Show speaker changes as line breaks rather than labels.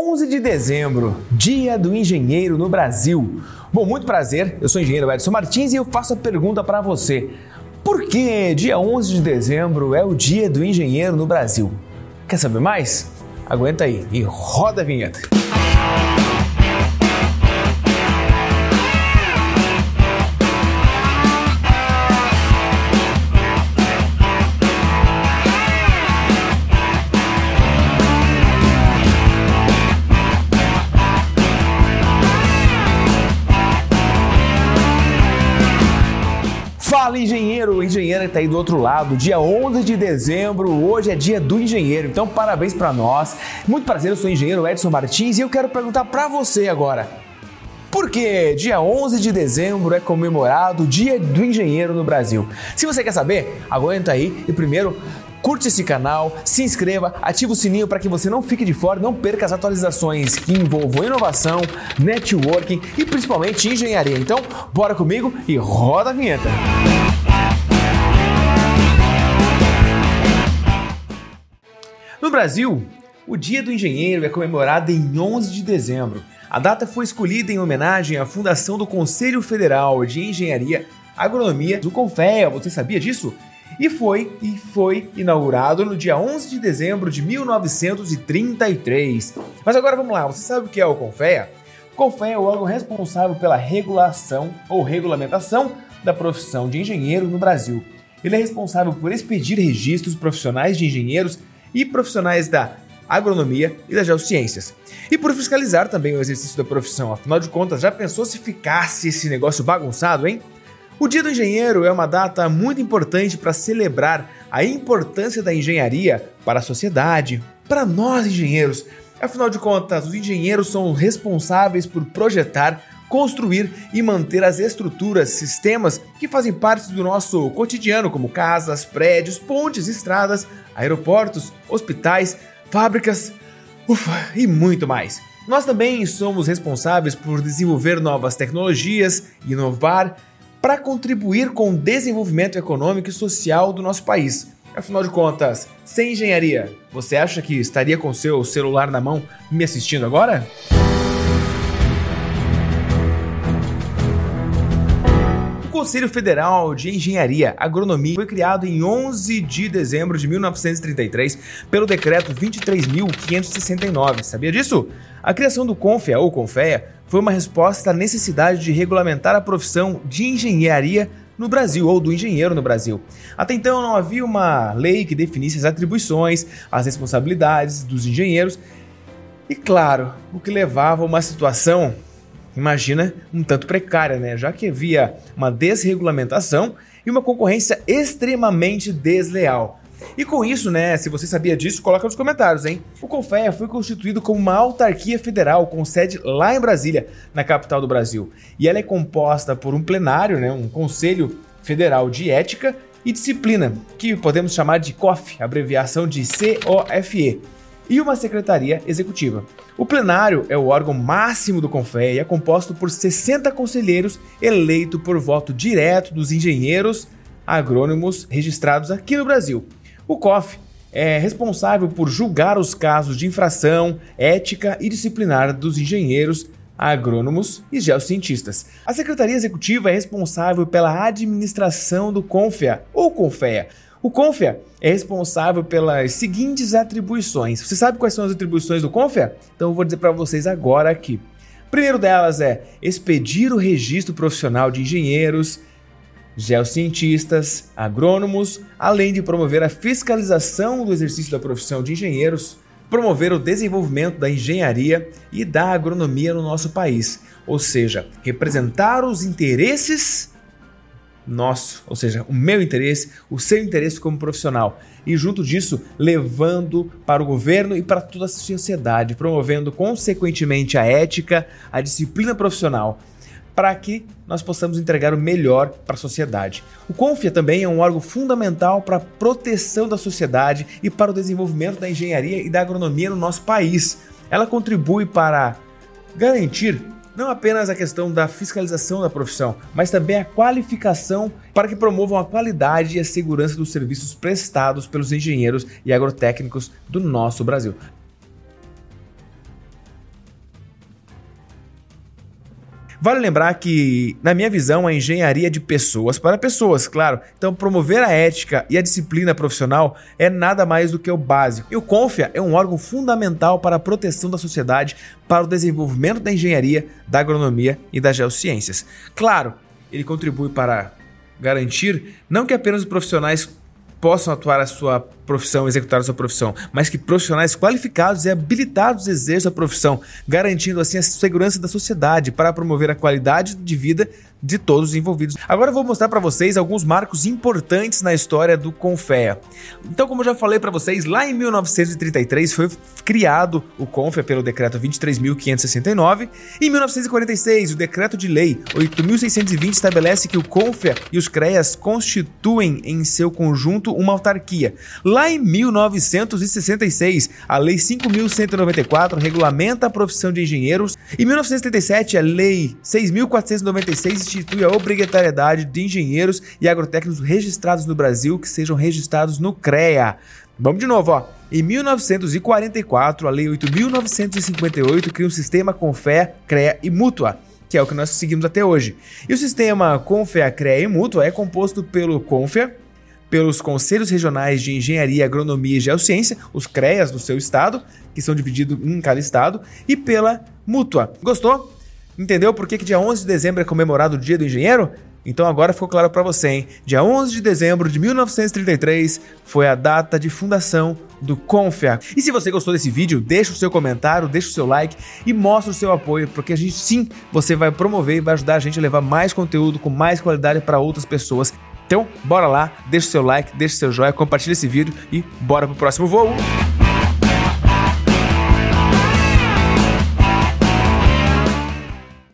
11 de dezembro, Dia do Engenheiro no Brasil. Bom, muito prazer, eu sou o engenheiro Edson Martins e eu faço a pergunta para você. Por que dia 11 de dezembro é o Dia do Engenheiro no Brasil? Quer saber mais? Aguenta aí e roda a vinheta. Fala engenheiro, engenheira que tá aí do outro lado, dia 11 de dezembro, hoje é dia do engenheiro, então parabéns para nós. Muito prazer, eu sou o engenheiro Edson Martins e eu quero perguntar para você agora. Por que dia 11 de dezembro é comemorado o Dia do Engenheiro no Brasil? Se você quer saber, aguenta aí e primeiro curte esse canal, se inscreva, ative o sininho para que você não fique de fora, não perca as atualizações que envolvam inovação, networking e principalmente engenharia. Então, bora comigo e roda a vinheta. No Brasil, o Dia do Engenheiro é comemorado em 11 de dezembro. A data foi escolhida em homenagem à fundação do Conselho Federal de Engenharia Agronomia do Confea. Você sabia disso? e foi e foi inaugurado no dia 11 de dezembro de 1933. Mas agora vamos lá, você sabe o que é o Confea? O Confea é o órgão responsável pela regulação ou regulamentação da profissão de engenheiro no Brasil. Ele é responsável por expedir registros profissionais de engenheiros e profissionais da agronomia e das geociências. E por fiscalizar também o exercício da profissão. Afinal de contas, já pensou se ficasse esse negócio bagunçado, hein? O Dia do Engenheiro é uma data muito importante para celebrar a importância da engenharia para a sociedade, para nós engenheiros. Afinal de contas, os engenheiros são responsáveis por projetar, construir e manter as estruturas, sistemas que fazem parte do nosso cotidiano, como casas, prédios, pontes, estradas, aeroportos, hospitais, fábricas, ufa, e muito mais. Nós também somos responsáveis por desenvolver novas tecnologias, inovar para contribuir com o desenvolvimento econômico e social do nosso país. Afinal de contas, sem engenharia, você acha que estaria com seu celular na mão me assistindo agora? O Conselho Federal de Engenharia Agronomia foi criado em 11 de dezembro de 1933 pelo decreto 23.569. Sabia disso? A criação do CONFEA ou CONFEA foi uma resposta à necessidade de regulamentar a profissão de engenharia no Brasil, ou do engenheiro no Brasil. Até então não havia uma lei que definisse as atribuições, as responsabilidades dos engenheiros, e claro, o que levava a uma situação, imagina, um tanto precária, né? Já que havia uma desregulamentação e uma concorrência extremamente desleal. E com isso, né, se você sabia disso, coloca nos comentários, hein? O Confea foi constituído como uma autarquia federal com sede lá em Brasília, na capital do Brasil. E ela é composta por um plenário, né, um Conselho Federal de Ética e Disciplina, que podemos chamar de COF, abreviação de COFE, e uma secretaria executiva. O plenário é o órgão máximo do Confea e é composto por 60 conselheiros eleitos por voto direto dos engenheiros agrônomos registrados aqui no Brasil. O COF é responsável por julgar os casos de infração ética e disciplinar dos engenheiros, agrônomos e geocientistas. A Secretaria Executiva é responsável pela administração do CONFEA ou CONFEA. O CONFEA é responsável pelas seguintes atribuições. Você sabe quais são as atribuições do CONFEA? Então eu vou dizer para vocês agora aqui. primeiro delas é expedir o registro profissional de engenheiros, geocientistas, agrônomos, além de promover a fiscalização do exercício da profissão de engenheiros, promover o desenvolvimento da engenharia e da agronomia no nosso país, ou seja, representar os interesses nosso, ou seja, o meu interesse, o seu interesse como profissional, e junto disso, levando para o governo e para toda a sociedade, promovendo consequentemente a ética, a disciplina profissional para que nós possamos entregar o melhor para a sociedade. O CONFIA também é um órgão fundamental para a proteção da sociedade e para o desenvolvimento da engenharia e da agronomia no nosso país. Ela contribui para garantir não apenas a questão da fiscalização da profissão, mas também a qualificação para que promovam a qualidade e a segurança dos serviços prestados pelos engenheiros e agrotécnicos do nosso Brasil. Vale lembrar que, na minha visão, a engenharia é de pessoas para pessoas, claro. Então, promover a ética e a disciplina profissional é nada mais do que o básico. E o CONFIA é um órgão fundamental para a proteção da sociedade, para o desenvolvimento da engenharia, da agronomia e das geociências. Claro, ele contribui para garantir não que apenas os profissionais possam atuar a sua profissão, executar a sua profissão, mas que profissionais qualificados e habilitados exerçam a profissão, garantindo assim a segurança da sociedade para promover a qualidade de vida de todos os envolvidos. Agora eu vou mostrar para vocês alguns marcos importantes na história do Confea. Então, como eu já falei para vocês, lá em 1933 foi criado o Confea pelo decreto 23.569 e em 1946 o decreto de lei 8.620 estabelece que o Confea e os CREAS constituem em seu conjunto uma autarquia. Lá em 1966, a Lei 5.194 regulamenta a profissão de engenheiros. Em 1977, a Lei 6.496 institui a obrigatoriedade de engenheiros e agrotécnicos registrados no Brasil que sejam registrados no CREA. Vamos de novo, ó. Em 1944, a Lei 8.958 cria um sistema com fé, CREA e mútua, que é o que nós seguimos até hoje. E o sistema Confea, CREA e mútua é composto pelo Confea, pelos Conselhos Regionais de Engenharia, Agronomia e Geociência, os CREAS do seu estado, que são divididos em cada estado, e pela Mútua. Gostou? Entendeu por que, que dia 11 de dezembro é comemorado o Dia do Engenheiro? Então agora ficou claro para você, hein? Dia 11 de dezembro de 1933 foi a data de fundação do Confia. E se você gostou desse vídeo, deixa o seu comentário, deixa o seu like e mostra o seu apoio, porque a gente sim, você vai promover e vai ajudar a gente a levar mais conteúdo com mais qualidade para outras pessoas. Então, bora lá, deixa o seu like, deixa o seu joinha, compartilha esse vídeo e bora pro próximo voo!